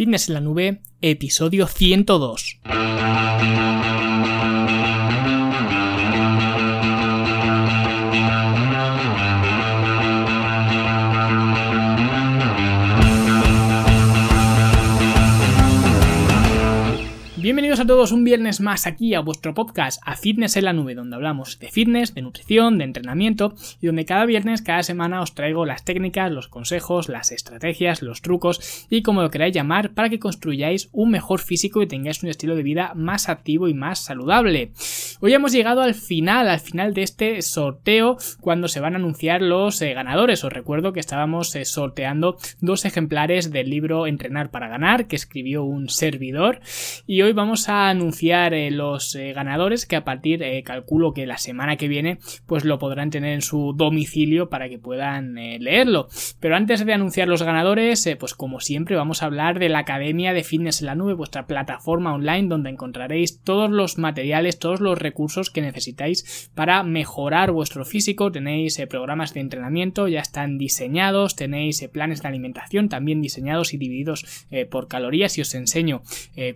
Fitness en la Nube, episodio 102. A todos un viernes más aquí a vuestro podcast A Fitness en la Nube, donde hablamos de fitness, de nutrición, de entrenamiento y donde cada viernes, cada semana os traigo las técnicas, los consejos, las estrategias, los trucos y como lo queráis llamar para que construyáis un mejor físico y tengáis un estilo de vida más activo y más saludable. Hoy hemos llegado al final, al final de este sorteo cuando se van a anunciar los eh, ganadores. Os recuerdo que estábamos eh, sorteando dos ejemplares del libro Entrenar para ganar que escribió un servidor y hoy vamos a anunciar eh, los eh, ganadores que a partir, eh, calculo que la semana que viene, pues lo podrán tener en su domicilio para que puedan leerlo. Pero antes de anunciar los ganadores, pues como siempre vamos a hablar de la Academia de Fitness en la Nube, vuestra plataforma online donde encontraréis todos los materiales, todos los recursos que necesitáis para mejorar vuestro físico. Tenéis programas de entrenamiento, ya están diseñados, tenéis planes de alimentación también diseñados y divididos por calorías y os enseño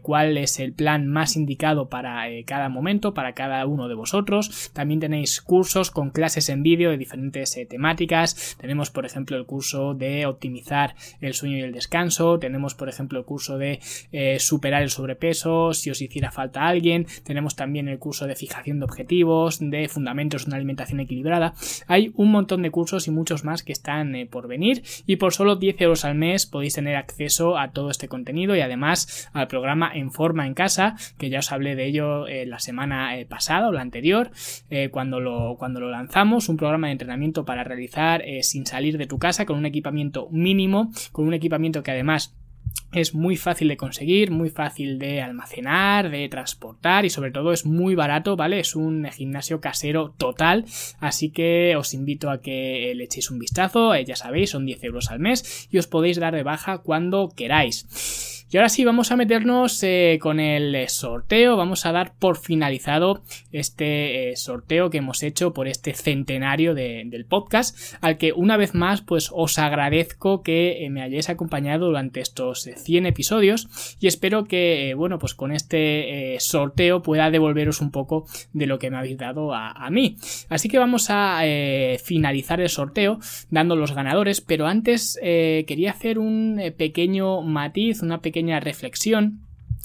cuál es el plan más indicado para eh, cada momento, para cada uno de vosotros. También tenéis cursos con clases en vídeo de diferentes eh, temáticas. Tenemos, por ejemplo, el curso de optimizar el sueño y el descanso. Tenemos, por ejemplo, el curso de eh, superar el sobrepeso si os hiciera falta alguien. Tenemos también el curso de fijación de objetivos, de fundamentos de una alimentación equilibrada. Hay un montón de cursos y muchos más que están por venir y por solo 10 euros al mes podéis tener acceso a todo este contenido y además al programa en forma en casa, que ya os hablé de ello eh, la semana eh, pasada o la anterior, eh, cuando, lo, cuando lo lanzamos, un programa de entrenamiento para realizar sin salir de tu casa, con un equipamiento mínimo, con un equipamiento que además es muy fácil de conseguir, muy fácil de almacenar, de transportar y sobre todo es muy barato, ¿vale? Es un gimnasio casero total, así que os invito a que le echéis un vistazo, ya sabéis, son 10 euros al mes y os podéis dar de baja cuando queráis. Y ahora sí, vamos a meternos eh, con el eh, sorteo. Vamos a dar por finalizado este eh, sorteo que hemos hecho por este centenario del podcast, al que una vez más, pues os agradezco que me hayáis acompañado durante estos 100 episodios y espero que, bueno, pues con este sorteo pueda devolveros un poco de lo que me habéis dado a, a mí. Así que vamos a finalizar el sorteo dando los ganadores, pero antes quería hacer un pequeño matiz, una pequeña reflexión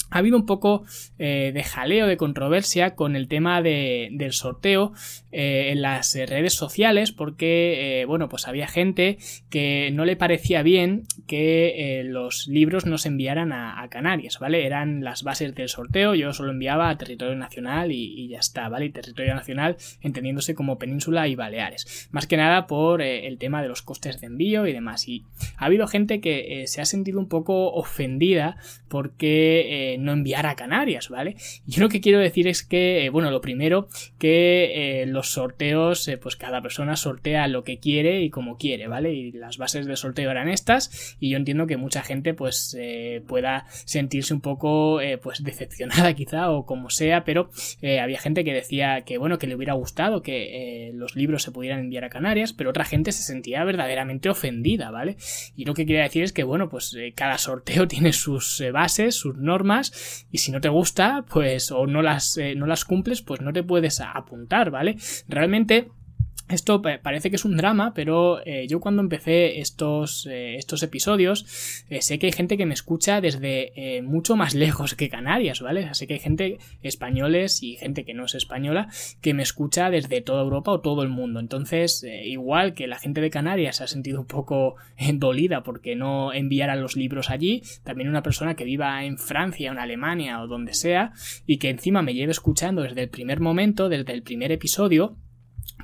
ha habido un poco eh, de jaleo, de controversia con el tema del sorteo eh, en las redes sociales porque, eh, bueno, pues había gente que no le parecía bien que los libros nos enviaran a, Canarias, ¿vale? Eran las bases del sorteo, yo solo enviaba a territorio nacional y, ya está, ¿vale? Y territorio nacional entendiéndose como península y Baleares. Más que nada por el tema de los costes de envío y demás. Y ha habido gente que se ha sentido un poco ofendida porque no enviar a Canarias, ¿vale? Yo lo que quiero decir es que, eh, bueno, lo primero, que eh, los sorteos, eh, pues cada persona sortea lo que quiere y como quiere, ¿vale? Y las bases de sorteo eran estas y yo entiendo que mucha gente pues pueda sentirse un poco pues decepcionada quizá o como sea, pero había gente que decía que, bueno, que le hubiera gustado que los libros se pudieran enviar a Canarias, pero otra gente se sentía verdaderamente ofendida, ¿vale? Y lo que quería decir es que, bueno, pues cada sorteo tiene sus bases, sus normas, y si no te gusta, pues o no las, eh, no las cumples, pues no te puedes apuntar, ¿vale? Realmente esto parece que es un drama, pero eh, yo cuando empecé estos, eh, estos episodios eh, sé que hay gente que me escucha desde mucho más lejos que Canarias, ¿vale? Sé que hay gente españoles y gente que no es española que me escucha desde toda Europa o todo el mundo. Entonces, igual que la gente de Canarias se ha sentido un poco dolida porque no enviaran los libros allí, también una persona que viva en Francia en Alemania o donde sea y que encima me lleve escuchando desde el primer momento, desde el primer episodio,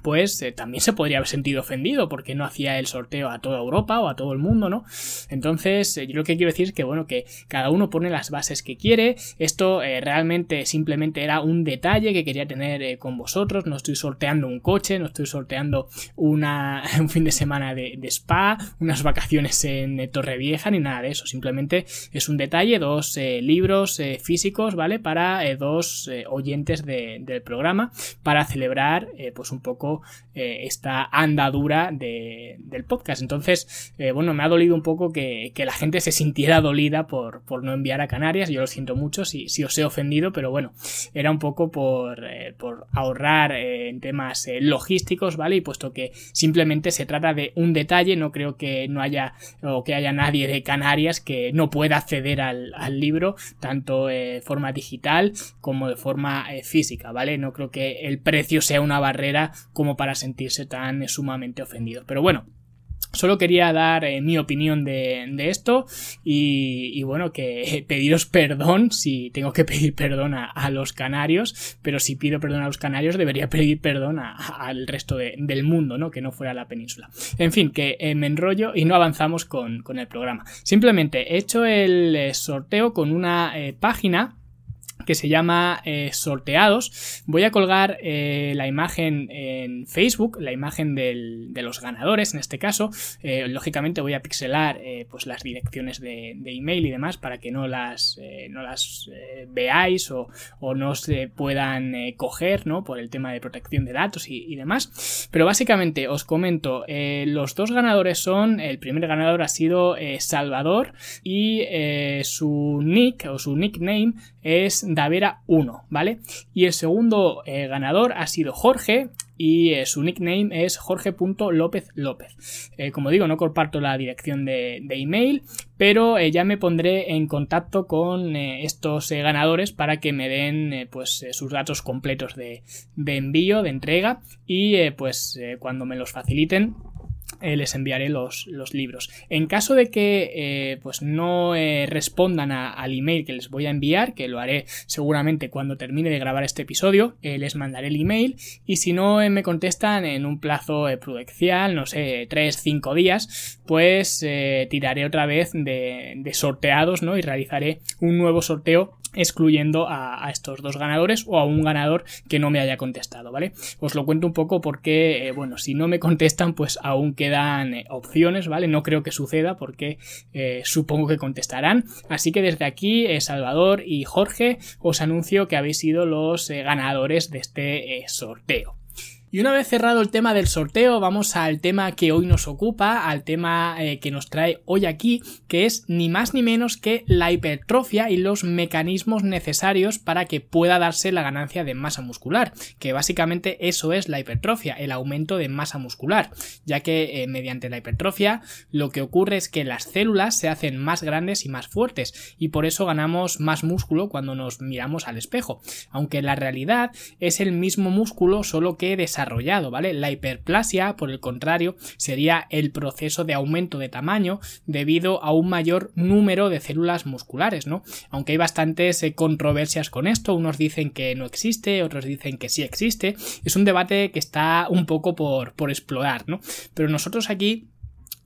pues también se podría haber sentido ofendido porque no hacía el sorteo a toda Europa o a todo el mundo, ¿no? Entonces, eh, yo lo que quiero decir es que, bueno, que cada uno pone las bases que quiere. Esto eh, realmente simplemente era un detalle que quería tener con vosotros. No estoy sorteando un coche, no estoy sorteando una, un fin de semana de, spa, unas vacaciones en Torrevieja, ni nada de eso. Simplemente es un detalle, dos libros físicos, ¿vale? Para dos oyentes del programa, para celebrar, pues un poco poco esta andadura del podcast. Entonces, bueno, me ha dolido un poco que, la gente se sintiera dolida por, por, no enviar a Canarias. Yo lo siento mucho si, si os he ofendido, pero bueno, era un poco por, por ahorrar en temas logísticos, ¿vale? Y puesto que simplemente se trata de un detalle, no creo que no haya o que haya nadie de Canarias que no pueda acceder al, libro, tanto de forma digital como de forma eh, física, ¿vale? No creo que el precio sea una barrera como para sentirse tan sumamente ofendido. Pero bueno, Solo quería dar eh, mi opinión de, esto y, bueno, que pediros perdón si tengo que pedir perdón a, los canarios, pero si pido perdón a los canarios debería pedir perdón al resto del mundo, ¿no? Que no fuera la península. En fin, que eh, me enrollo y no avanzamos con, el programa. Simplemente he hecho el eh, sorteo con una página que se llama eh, sorteados. Voy a colgar eh, la imagen en Facebook, la imagen de los ganadores en este caso. Eh, lógicamente voy a pixelar pues las direcciones de, email y demás para que no las, no las veáis o, no se puedan coger ¿no? por el tema de protección de datos y, y demás. Pero básicamente os comento, los dos ganadores son, el primer ganador ha sido Salvador y su nick o su nickname es Davera 1, ¿vale? Y el segundo eh, ganador ha sido Jorge y eh, su nickname es jorge.lópez López. Eh, como digo, no comparto la dirección de, email, pero ya me pondré en contacto con estos ganadores para que me den pues sus datos completos de, de, envío, de entrega y pues cuando me los faciliten eh, les enviaré los, libros. En caso de que eh, pues no eh, respondan al email que les voy a enviar, que lo haré seguramente cuando termine de grabar este episodio, les mandaré el email y si no me contestan en un plazo prudencial, no sé, 3-5 días, pues tiraré otra vez de, de sorteados ¿no? y realizaré un nuevo sorteo excluyendo a, estos dos ganadores o a un ganador que no me haya contestado, ¿vale? Os lo cuento un poco porque, eh, bueno, si no me contestan, pues aún quedan eh, opciones, ¿vale? No creo que suceda porque eh, supongo que contestarán. Así que desde aquí, Salvador y Jorge, os anuncio que habéis sido los ganadores de este sorteo. Y una vez cerrado el tema del sorteo, vamos al tema que hoy nos ocupa, al tema eh, que nos trae hoy aquí, que es ni más ni menos que la hipertrofia y los mecanismos necesarios para que pueda darse la ganancia de masa muscular, que básicamente eso es la hipertrofia, el aumento de masa muscular, ya que eh, mediante la hipertrofia lo que ocurre es que las células se hacen más grandes y más fuertes, y por eso ganamos más músculo cuando nos miramos al espejo, aunque la realidad es el mismo músculo solo que desarrolla ¿vale? La hiperplasia, por el contrario, sería el proceso de aumento de tamaño debido a un mayor número de células musculares, ¿no? Aunque hay bastantes eh, controversias con esto, unos dicen que no existe, otros dicen que sí existe, es un debate que está un poco por, por explorar, ¿no? Pero nosotros aquí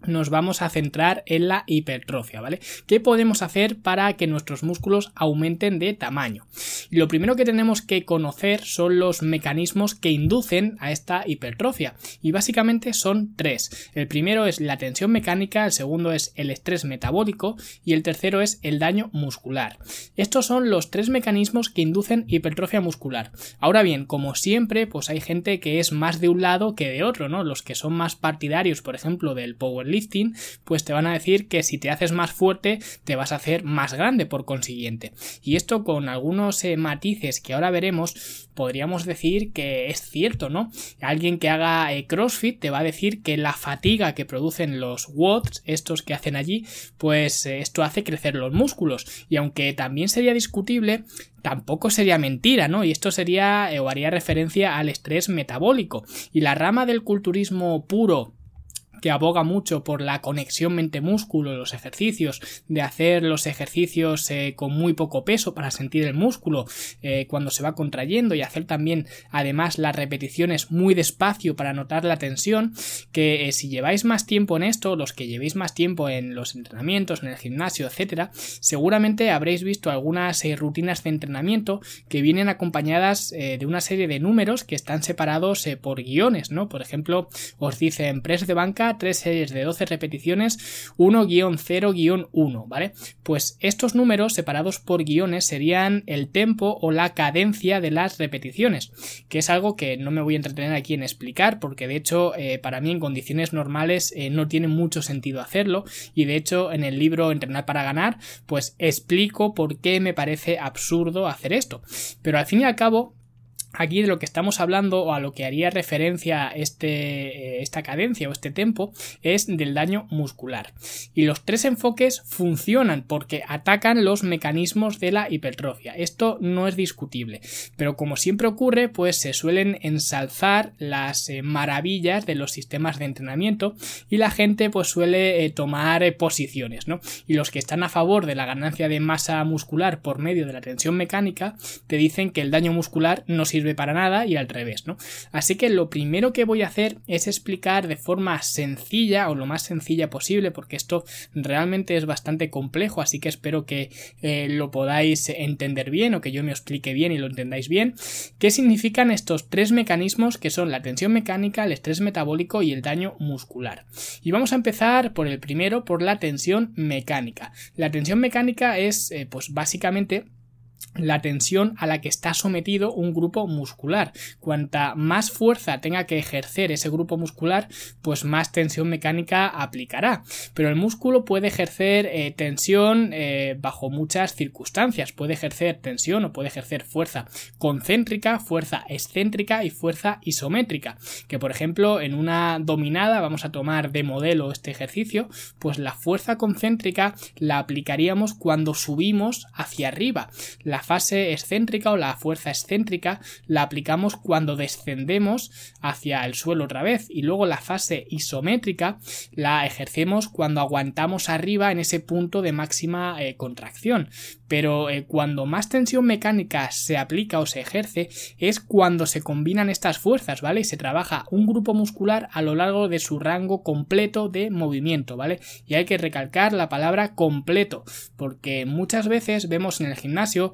nos vamos a centrar en la hipertrofia, ¿vale? ¿Qué podemos hacer para que nuestros músculos aumenten de tamaño? lo primero que tenemos que conocer son los mecanismos que inducen a esta hipertrofia y básicamente son tres. El primero es la tensión mecánica, el segundo es el estrés metabólico y el tercero es el daño muscular. Estos son los tres mecanismos que inducen hipertrofia muscular. Ahora bien, como siempre, pues hay gente que es más de un lado que de otro, ¿no? Los que son más partidarios, por ejemplo, del power lifting, pues te van a decir que si te haces más fuerte te vas a hacer más grande por consiguiente. Y esto con algunos eh, matices que ahora veremos, podríamos decir que es cierto, ¿no? Alguien que haga eh, CrossFit te va a decir que la fatiga que producen los watts, estos que hacen allí, pues eh, esto hace crecer los músculos. Y aunque también sería discutible, tampoco sería mentira, ¿no? Y esto sería o haría referencia al estrés metabólico. Y la rama del culturismo puro que aboga mucho por la conexión mente-músculo, los ejercicios, de hacer los ejercicios eh, con muy poco peso para sentir el músculo eh, cuando se va contrayendo y hacer también además las repeticiones muy despacio para notar la tensión, que eh, si lleváis más tiempo en esto, los que llevéis más tiempo en los entrenamientos, en el gimnasio, etcétera, seguramente habréis visto algunas rutinas de entrenamiento que vienen acompañadas de una serie de números que están separados por guiones, ¿no? Por ejemplo, os dicen press de banca tres series de 12 repeticiones, 1-0-1, ¿vale? Pues estos números separados por guiones serían el tempo o la cadencia de las repeticiones, que es algo que no me voy a entretener aquí en explicar, porque de hecho eh, para mí en condiciones normales eh, no tiene mucho sentido hacerlo, y de hecho en el libro Entrenar para ganar, pues explico por qué me parece absurdo hacer esto. Pero al fin y al cabo, Aquí de lo que estamos hablando o a lo que haría referencia este, eh, esta cadencia o este tempo es del daño muscular. Y los tres enfoques funcionan porque atacan los mecanismos de la hipertrofia. Esto no es discutible. Pero como siempre ocurre, pues se suelen ensalzar las eh, maravillas de los sistemas de entrenamiento y la gente pues suele eh, tomar posiciones, ¿no? Y los que están a favor de la ganancia de masa muscular por medio de la tensión mecánica te dicen que el daño muscular no sirve sirve para nada y al revés, ¿no? Así que lo primero que voy a hacer es explicar de forma sencilla o lo más sencilla posible, porque esto realmente es bastante complejo, así que espero que eh, lo podáis entender bien o que yo me explique bien y lo entendáis bien, qué significan estos tres mecanismos que son la tensión mecánica, el estrés metabólico y el daño muscular. Y vamos a empezar por el primero, por la tensión mecánica. La tensión mecánica es, eh, pues básicamente, la tensión a la que está sometido un grupo muscular. Cuanta más fuerza tenga que ejercer ese grupo muscular, pues más tensión mecánica aplicará. Pero el músculo puede ejercer eh, tensión eh, bajo muchas circunstancias. Puede ejercer tensión o puede ejercer fuerza concéntrica, fuerza excéntrica y fuerza isométrica. Que por ejemplo en una dominada, vamos a tomar de modelo este ejercicio, pues la fuerza concéntrica la aplicaríamos cuando subimos hacia arriba la fase excéntrica o la fuerza excéntrica la aplicamos cuando descendemos hacia el suelo otra vez y luego la fase isométrica la ejercemos cuando aguantamos arriba en ese punto de máxima eh, contracción pero eh, cuando más tensión mecánica se aplica o se ejerce es cuando se combinan estas fuerzas, ¿vale? Y se trabaja un grupo muscular a lo largo de su rango completo de movimiento, ¿vale? Y hay que recalcar la palabra completo, porque muchas veces vemos en el gimnasio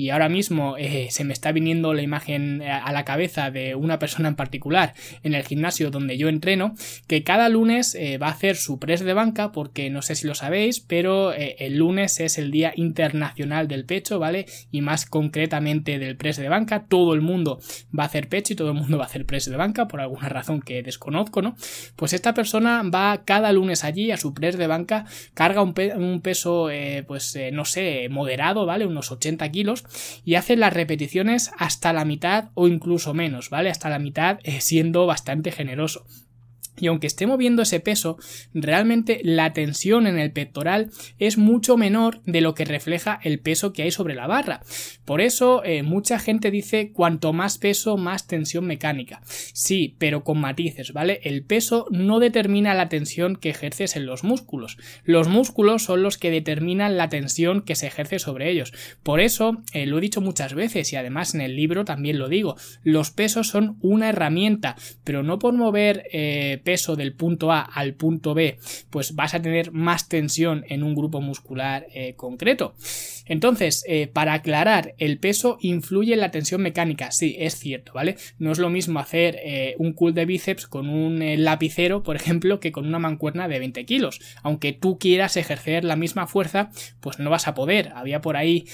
y ahora mismo eh, se me está viniendo la imagen eh, a la cabeza de una persona en particular en el gimnasio donde yo entreno, que cada lunes va a hacer su press de banca, porque no sé si lo sabéis, pero el lunes es el día internacional del pecho, ¿vale? Y más concretamente del press de banca. Todo el mundo va a hacer pecho y todo el mundo va a hacer press de banca por alguna razón que desconozco, ¿no? Pues esta persona va cada lunes allí a su press de banca, carga un, peso, eh, pues eh, no sé, moderado, ¿vale? Unos 80 kilos y hace las repeticiones hasta la mitad o incluso menos, ¿vale? Hasta la mitad eh, siendo bastante generoso. Y aunque esté moviendo ese peso, realmente la tensión en el pectoral es mucho menor de lo que refleja el peso que hay sobre la barra. Por eso eh, mucha gente dice cuanto más peso, más tensión mecánica. Sí, pero con matices, ¿vale? El peso no determina la tensión que ejerces en los músculos. Los músculos son los que determinan la tensión que se ejerce sobre ellos. Por eso, eh, lo he dicho muchas veces y además en el libro también lo digo, los pesos son una herramienta, pero no por mover eh, del punto A al punto B, pues vas a tener más tensión en un grupo muscular eh, concreto. Entonces, eh, para aclarar, el peso influye en la tensión mecánica, sí, es cierto, ¿vale? No es lo mismo hacer eh, un cool de bíceps con un lapicero, por ejemplo, que con una mancuerna de 20 kilos. Aunque tú quieras ejercer la misma fuerza, pues no vas a poder. Había por ahí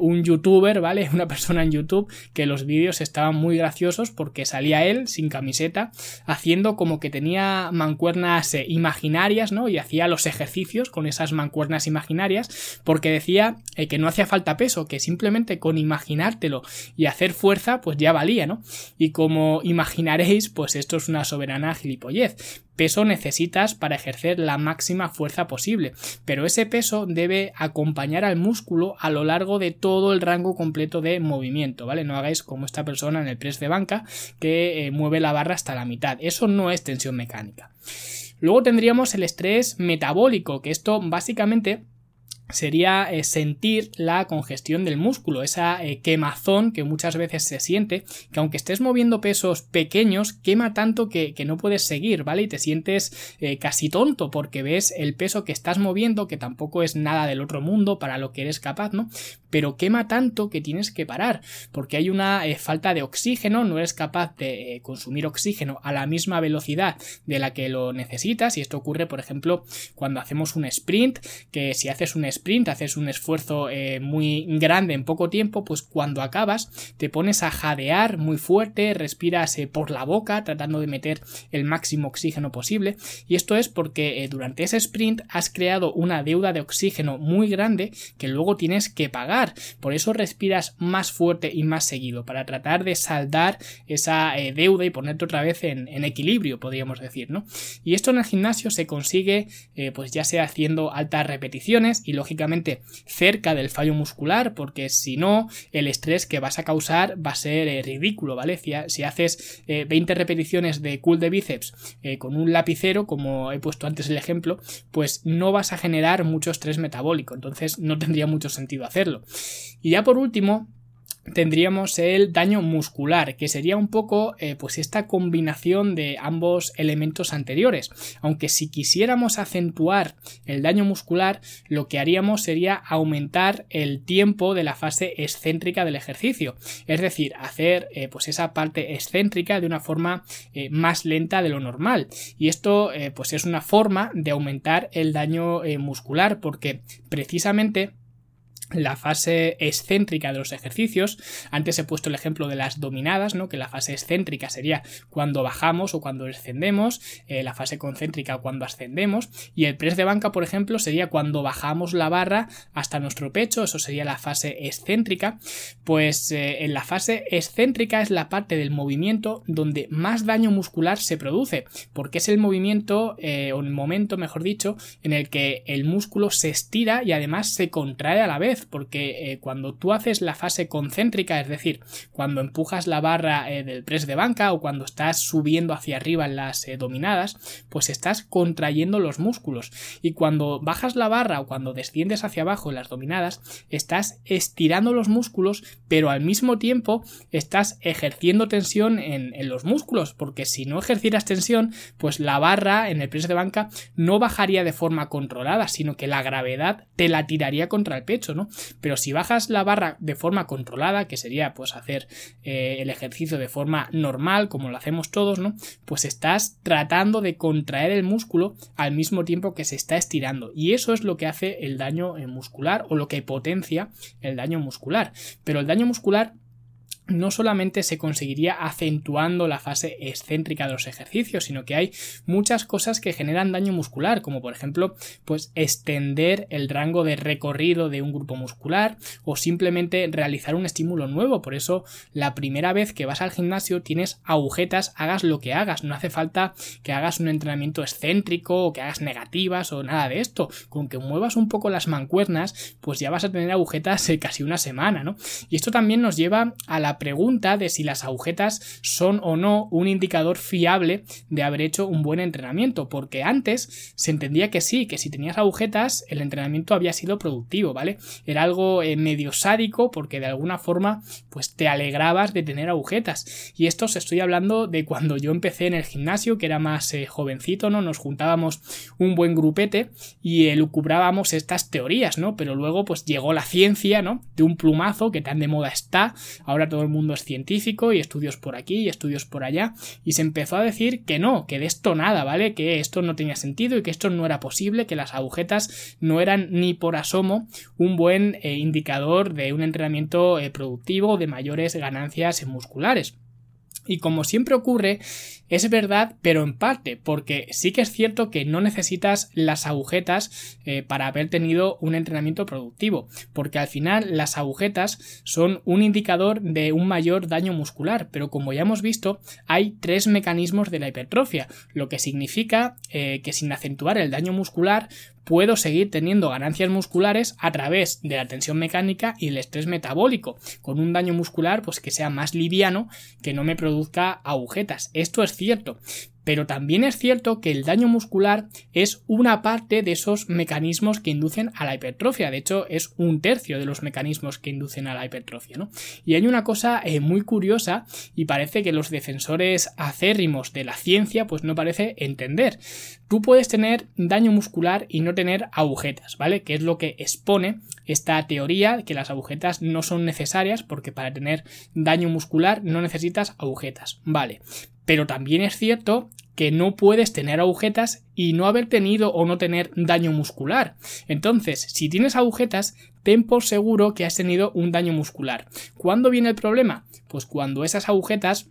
un youtuber, ¿vale? Una persona en YouTube que los vídeos estaban muy graciosos porque salía él sin camiseta haciendo como que tenía mancuernas eh, imaginarias, ¿no? Y hacía los ejercicios con esas mancuernas imaginarias, porque decía eh, que no hacía falta peso, que simplemente con imaginártelo y hacer fuerza, pues ya valía, ¿no? Y como imaginaréis, pues esto es una soberana gilipollez peso necesitas para ejercer la máxima fuerza posible, pero ese peso debe acompañar al músculo a lo largo de todo el rango completo de movimiento, ¿vale? No hagáis como esta persona en el press de banca que eh, mueve la barra hasta la mitad, eso no es tensión mecánica. Luego tendríamos el estrés metabólico, que esto básicamente sería eh, sentir la congestión del músculo, esa eh, quemazón que muchas veces se siente, que aunque estés moviendo pesos pequeños, quema tanto que, no puedes seguir, ¿vale? Y te sientes eh, casi tonto porque ves el peso que estás moviendo, que tampoco es nada del otro mundo para lo que eres capaz, ¿no? Pero quema tanto que tienes que parar, porque hay una falta de oxígeno, no eres capaz de consumir oxígeno a la misma velocidad de la que lo necesitas, y esto ocurre, por ejemplo, cuando hacemos un sprint, que si haces un haces un esfuerzo eh, muy grande en poco tiempo, pues cuando acabas te pones a jadear muy fuerte, respiras eh, por la boca tratando de meter el máximo oxígeno posible y esto es porque eh, durante ese sprint has creado una deuda de oxígeno muy grande que luego tienes que pagar, por eso respiras más fuerte y más seguido para tratar de saldar esa deuda y ponerte otra vez en, en, equilibrio, podríamos decir, ¿no? Y esto en el gimnasio se consigue pues ya sea haciendo altas repeticiones y lógicamente cerca del fallo muscular, porque si no, el estrés que vas a causar va a ser eh, ridículo, ¿vale? Si, haces 20 eh, repeticiones de cool de bíceps eh, con un lapicero, como he puesto antes el ejemplo, pues no vas a generar mucho estrés metabólico, entonces no tendría mucho sentido hacerlo. Y ya por último, tendríamos el daño muscular, que sería un poco eh, pues esta combinación de ambos elementos anteriores. Aunque si quisiéramos acentuar el daño muscular, lo que haríamos sería aumentar el tiempo de la fase excéntrica del ejercicio. Es decir, hacer eh, pues esa parte excéntrica de una forma eh, más lenta de lo normal. Y esto pues es una forma de aumentar el daño muscular porque precisamente la fase excéntrica de los ejercicios. Antes he puesto el ejemplo de las dominadas, ¿no? Que la fase excéntrica sería cuando bajamos o cuando descendemos, eh, la fase concéntrica cuando ascendemos, y el press de banca, por ejemplo, sería cuando bajamos la barra hasta nuestro pecho, eso sería la fase excéntrica. Pues eh, en la fase excéntrica es la parte del movimiento donde más daño muscular se produce, porque es el movimiento, eh, o el momento, mejor dicho, en el que el músculo se estira y además se contrae a la vez porque eh, cuando tú haces la fase concéntrica, es decir, cuando empujas la barra eh, del press de banca o cuando estás subiendo hacia arriba en las eh, dominadas, pues estás contrayendo los músculos. Y cuando bajas la barra o cuando desciendes hacia abajo en las dominadas, estás estirando los músculos, pero al mismo tiempo estás ejerciendo tensión en, en los músculos, porque si no ejercieras tensión, pues la barra en el press de banca no bajaría de forma controlada, sino que la gravedad te la tiraría contra el pecho, ¿no? Pero si bajas la barra de forma controlada, que sería pues hacer eh, el ejercicio de forma normal, como lo hacemos todos, ¿no? Pues estás tratando de contraer el músculo al mismo tiempo que se está estirando. Y eso es lo que hace el daño eh, muscular o lo que potencia el daño muscular. Pero el daño muscular no solamente se conseguiría acentuando la fase excéntrica de los ejercicios, sino que hay muchas cosas que generan daño muscular, como por ejemplo, pues extender el rango de recorrido de un grupo muscular o simplemente realizar un estímulo nuevo. Por eso, la primera vez que vas al gimnasio tienes agujetas, hagas lo que hagas, no hace falta que hagas un entrenamiento excéntrico o que hagas negativas o nada de esto. Con que muevas un poco las mancuernas, pues ya vas a tener agujetas casi una semana, ¿no? Y esto también nos lleva a la pregunta de si las agujetas son o no un indicador fiable de haber hecho un buen entrenamiento, porque antes se entendía que sí, que si tenías agujetas el entrenamiento había sido productivo, ¿vale? Era algo eh, medio sádico porque de alguna forma pues te alegrabas de tener agujetas. Y esto os estoy hablando de cuando yo empecé en el gimnasio, que era más eh, jovencito, ¿no? Nos juntábamos un buen grupete y elucubrábamos estas teorías, ¿no? Pero luego pues llegó la ciencia, ¿no? De un plumazo que tan de moda está, ahora todo el mundo es científico y estudios por aquí y estudios por allá, y se empezó a decir que no, que de esto nada, ¿vale? Que esto no tenía sentido y que esto no era posible, que las agujetas no eran ni por asomo un buen eh, indicador de un entrenamiento eh, productivo de mayores ganancias musculares. Y como siempre ocurre, es verdad, pero en parte, porque sí que es cierto que no necesitas las agujetas eh, para haber tenido un entrenamiento productivo, porque al final las agujetas son un indicador de un mayor daño muscular, pero como ya hemos visto, hay tres mecanismos de la hipertrofia, lo que significa eh, que sin acentuar el daño muscular puedo seguir teniendo ganancias musculares a través de la tensión mecánica y el estrés metabólico, con un daño muscular pues que sea más liviano, que no me produzca agujetas. Esto es cierto, pero también es cierto que el daño muscular es una parte de esos mecanismos que inducen a la hipertrofia. De hecho, es un tercio de los mecanismos que inducen a la hipertrofia. ¿no? Y hay una cosa eh, muy curiosa y parece que los defensores acérrimos de la ciencia pues no parece entender. Tú puedes tener daño muscular y no tener agujetas, ¿vale? Que es lo que expone esta teoría que las agujetas no son necesarias porque para tener daño muscular no necesitas agujetas, ¿vale? Pero también es cierto que no puedes tener agujetas y no haber tenido o no tener daño muscular. Entonces, si tienes agujetas, ten por seguro que has tenido un daño muscular. ¿Cuándo viene el problema? Pues cuando esas agujetas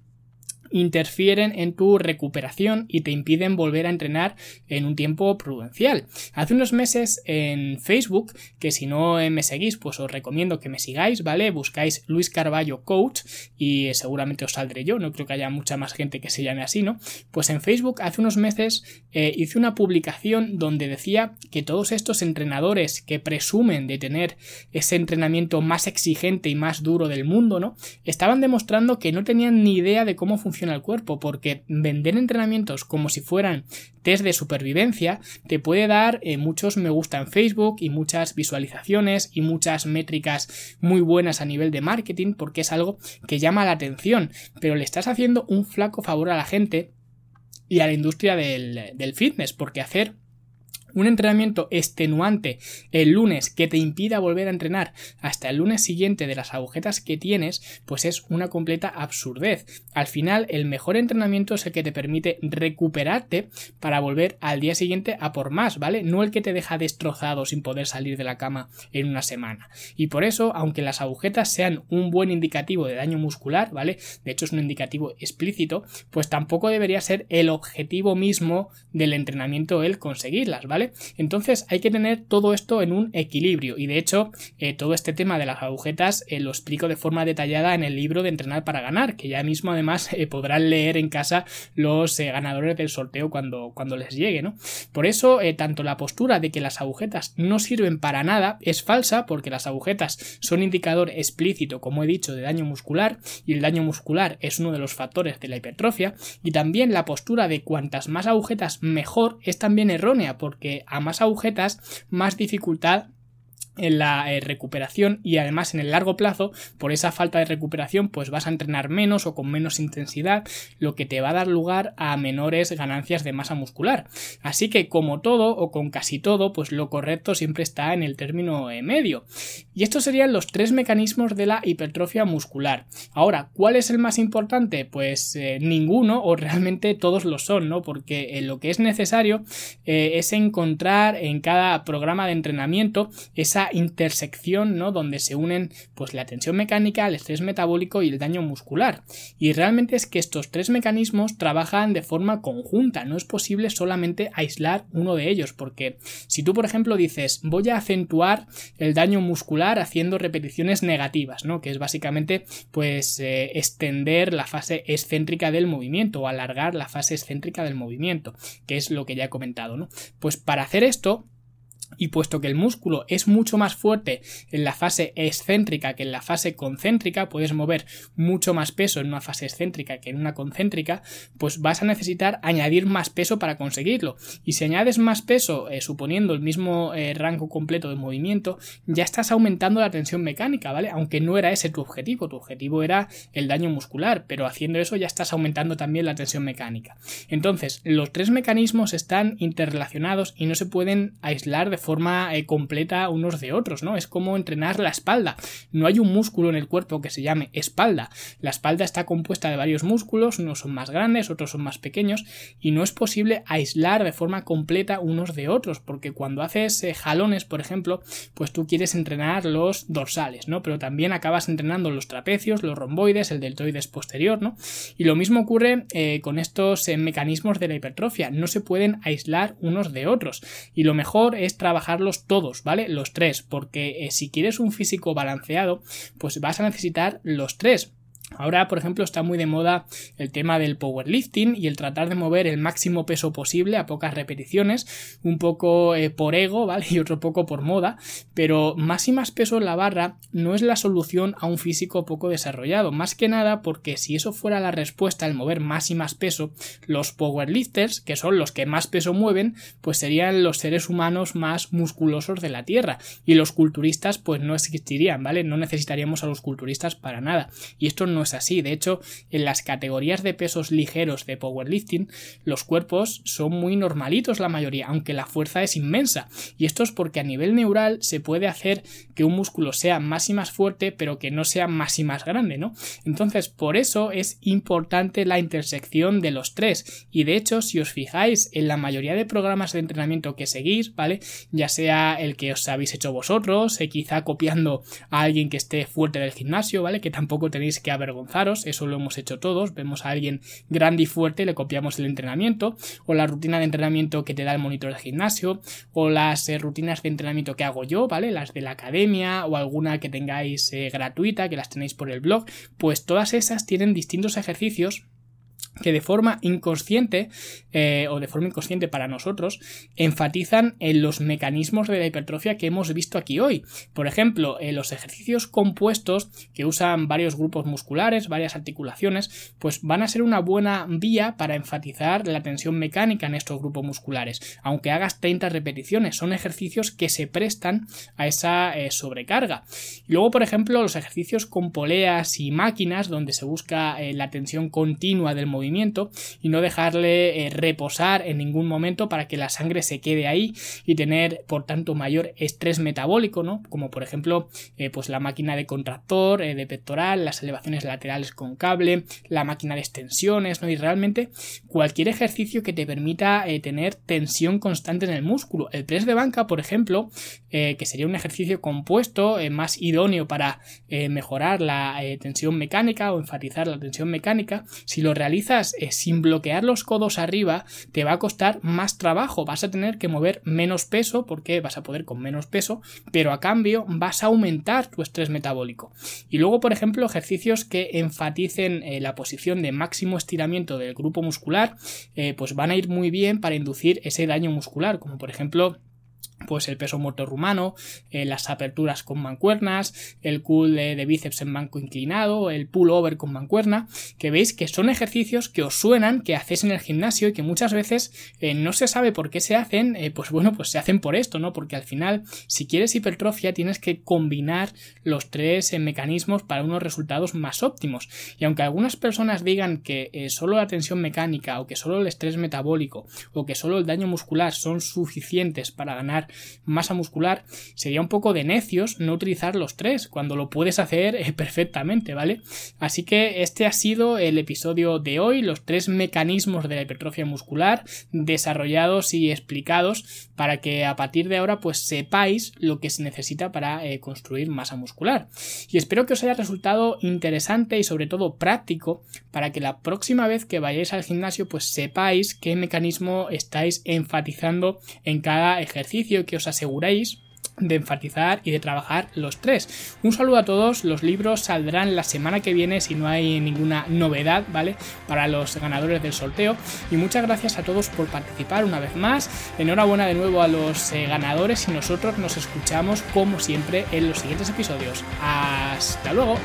interfieren en tu recuperación y te impiden volver a entrenar en un tiempo prudencial. Hace unos meses en Facebook, que si no me seguís, pues os recomiendo que me sigáis, ¿vale? Buscáis Luis Carballo Coach y seguramente os saldré yo, no creo que haya mucha más gente que se llame así, ¿no? Pues en Facebook hace unos meses eh, hice una publicación donde decía que todos estos entrenadores que presumen de tener ese entrenamiento más exigente y más duro del mundo, ¿no? Estaban demostrando que no tenían ni idea de cómo funciona al cuerpo, porque vender entrenamientos como si fueran test de supervivencia te puede dar eh, muchos me gusta en Facebook y muchas visualizaciones y muchas métricas muy buenas a nivel de marketing, porque es algo que llama la atención, pero le estás haciendo un flaco favor a la gente y a la industria del, del fitness, porque hacer un entrenamiento extenuante el lunes que te impida volver a entrenar hasta el lunes siguiente de las agujetas que tienes, pues es una completa absurdez. Al final, el mejor entrenamiento es el que te permite recuperarte para volver al día siguiente a por más, ¿vale? No el que te deja destrozado sin poder salir de la cama en una semana. Y por eso, aunque las agujetas sean un buen indicativo de daño muscular, ¿vale? De hecho, es un indicativo explícito, pues tampoco debería ser el objetivo mismo del entrenamiento el conseguirlas, ¿vale? Entonces hay que tener todo esto en un equilibrio y de hecho eh, todo este tema de las agujetas eh, lo explico de forma detallada en el libro de Entrenar para Ganar, que ya mismo además eh, podrán leer en casa los ganadores del sorteo cuando, cuando les llegue, ¿no? Por eso tanto la postura de que las agujetas no sirven para nada es falsa porque las agujetas son indicador explícito, como he dicho, de daño muscular y el daño muscular es uno de los factores de la hipertrofia y también la postura de cuantas más agujetas mejor es también errónea porque a más agujetas, más dificultad en la eh, recuperación y además en el largo plazo por esa falta de recuperación pues vas a entrenar menos o con menos intensidad lo que te va a dar lugar a menores ganancias de masa muscular así que como todo o con casi todo pues lo correcto siempre está en el término eh, medio y estos serían los tres mecanismos de la hipertrofia muscular ahora ¿cuál es el más importante? pues eh, ninguno o realmente todos lo son ¿no? porque lo que es necesario es encontrar en cada programa de entrenamiento esa intersección, ¿no? Donde se unen pues la tensión mecánica, el estrés metabólico y el daño muscular. Y realmente es que estos tres mecanismos trabajan de forma conjunta, no es posible solamente aislar uno de ellos, porque si tú, por ejemplo, dices voy a acentuar el daño muscular haciendo repeticiones negativas, ¿no? Que es básicamente pues eh, extender la fase excéntrica del movimiento o alargar la fase excéntrica del movimiento, que es lo que ya he comentado, ¿no? Pues para hacer esto y puesto que el músculo es mucho más fuerte en la fase excéntrica que en la fase concéntrica, puedes mover mucho más peso en una fase excéntrica que en una concéntrica, pues vas a necesitar añadir más peso para conseguirlo. Y si añades más peso, eh, suponiendo el mismo eh, rango completo de movimiento, ya estás aumentando la tensión mecánica, ¿vale? Aunque no era ese tu objetivo, tu objetivo era el daño muscular, pero haciendo eso ya estás aumentando también la tensión mecánica. Entonces, los tres mecanismos están interrelacionados y no se pueden aislar de forma eh, completa unos de otros, ¿no? Es como entrenar la espalda. No hay un músculo en el cuerpo que se llame espalda. La espalda está compuesta de varios músculos, unos son más grandes, otros son más pequeños, y no es posible aislar de forma completa unos de otros, porque cuando haces eh, jalones, por ejemplo, pues tú quieres entrenar los dorsales, ¿no? Pero también acabas entrenando los trapecios, los romboides, el deltoides posterior, ¿no? Y lo mismo ocurre eh, con estos mecanismos de la hipertrofia, no se pueden aislar unos de otros, y lo mejor es trabajar trabajarlos todos, ¿vale? Los tres, porque eh, si quieres un físico balanceado, pues vas a necesitar los tres. Ahora, por ejemplo, está muy de moda el tema del powerlifting y el tratar de mover el máximo peso posible a pocas repeticiones, un poco eh, por ego, ¿vale? Y otro poco por moda, pero más y más peso en la barra no es la solución a un físico poco desarrollado, más que nada porque si eso fuera la respuesta al mover más y más peso, los powerlifters, que son los que más peso mueven, pues serían los seres humanos más musculosos de la Tierra y los culturistas pues no existirían, ¿vale? No necesitaríamos a los culturistas para nada. Y esto es así. De hecho, en las categorías de pesos ligeros de powerlifting, los cuerpos son muy normalitos la mayoría, aunque la fuerza es inmensa. Y esto es porque a nivel neural se puede hacer que un músculo sea más y más fuerte, pero que no sea más y más grande, ¿no? Entonces, por eso es importante la intersección de los tres. Y de hecho, si os fijáis en la mayoría de programas de entrenamiento que seguís, ¿vale? Ya sea el que os habéis hecho vosotros, eh, quizá copiando a alguien que esté fuerte del gimnasio, ¿vale? Que tampoco tenéis que avergonzaros, eso lo hemos hecho todos, vemos a alguien grande y fuerte, le copiamos el entrenamiento, o la rutina de entrenamiento que te da el monitor del gimnasio, o las eh, rutinas de entrenamiento que hago yo, ¿vale? Las de la academia, o alguna que tengáis eh, gratuita, que las tenéis por el blog, pues todas esas tienen distintos ejercicios que de forma inconsciente eh, o de forma inconsciente para nosotros enfatizan en los mecanismos de la hipertrofia que hemos visto aquí hoy. Por ejemplo, los ejercicios compuestos que usan varios grupos musculares, varias articulaciones, pues van a ser una buena vía para enfatizar la tensión mecánica en estos grupos musculares. Aunque hagas 30 repeticiones, son ejercicios que se prestan a esa eh, sobrecarga. luego, por ejemplo, los ejercicios con poleas y máquinas, donde se busca eh, la tensión continua del movimiento y no dejarle eh, reposar en ningún momento para que la sangre se quede ahí y tener por tanto mayor estrés metabólico, ¿no? Como por ejemplo eh, pues la máquina de contractor, eh, de pectoral, las elevaciones laterales con cable, la máquina de extensiones, ¿no? Y realmente cualquier ejercicio que te permita tener tensión constante en el músculo. El press de banca, por ejemplo, que sería un ejercicio compuesto más idóneo para mejorar la tensión mecánica o enfatizar la tensión mecánica, si lo realizas eh, sin bloquear los codos arriba, te va a costar más trabajo, vas a tener que mover menos peso, porque vas a poder con menos peso, pero a cambio vas a aumentar tu estrés metabólico. Y luego, por ejemplo, ejercicios que enfaticen eh, la posición de máximo estiramiento del grupo muscular, eh, pues van a ir muy bien para inducir ese daño muscular, como por ejemplo pues el peso muerto rumano, eh, las aperturas con mancuernas, el cool de, bíceps en banco inclinado, el pull over con mancuerna, que veis que son ejercicios que os suenan, que hacéis en el gimnasio y que muchas veces eh, no se sabe por qué se hacen, eh, pues bueno, pues se hacen por esto, ¿no? Porque al final, si quieres hipertrofia, tienes que combinar los tres mecanismos para unos resultados más óptimos. Y aunque algunas personas digan que solo la tensión mecánica o que solo el estrés metabólico o que solo el daño muscular son suficientes para ganar masa muscular, sería un poco de necios no utilizar los tres, cuando lo puedes hacer eh, perfectamente, ¿vale? Así que este ha sido el episodio de hoy, los tres mecanismos de la hipertrofia muscular desarrollados y explicados para que a partir de ahora pues sepáis lo que se necesita para eh, construir masa muscular. Y espero que os haya resultado interesante y sobre todo práctico para que la próxima vez que vayáis al gimnasio pues sepáis qué mecanismo estáis enfatizando en cada ejercicio que os aseguréis de enfatizar y de trabajar los tres. Un saludo a todos, los libros saldrán la semana que viene si no hay ninguna novedad, ¿vale? Para los ganadores del sorteo. Y muchas gracias a todos por participar una vez más. Enhorabuena de nuevo a los eh, ganadores y nosotros nos escuchamos como siempre en los siguientes episodios. Hasta luego.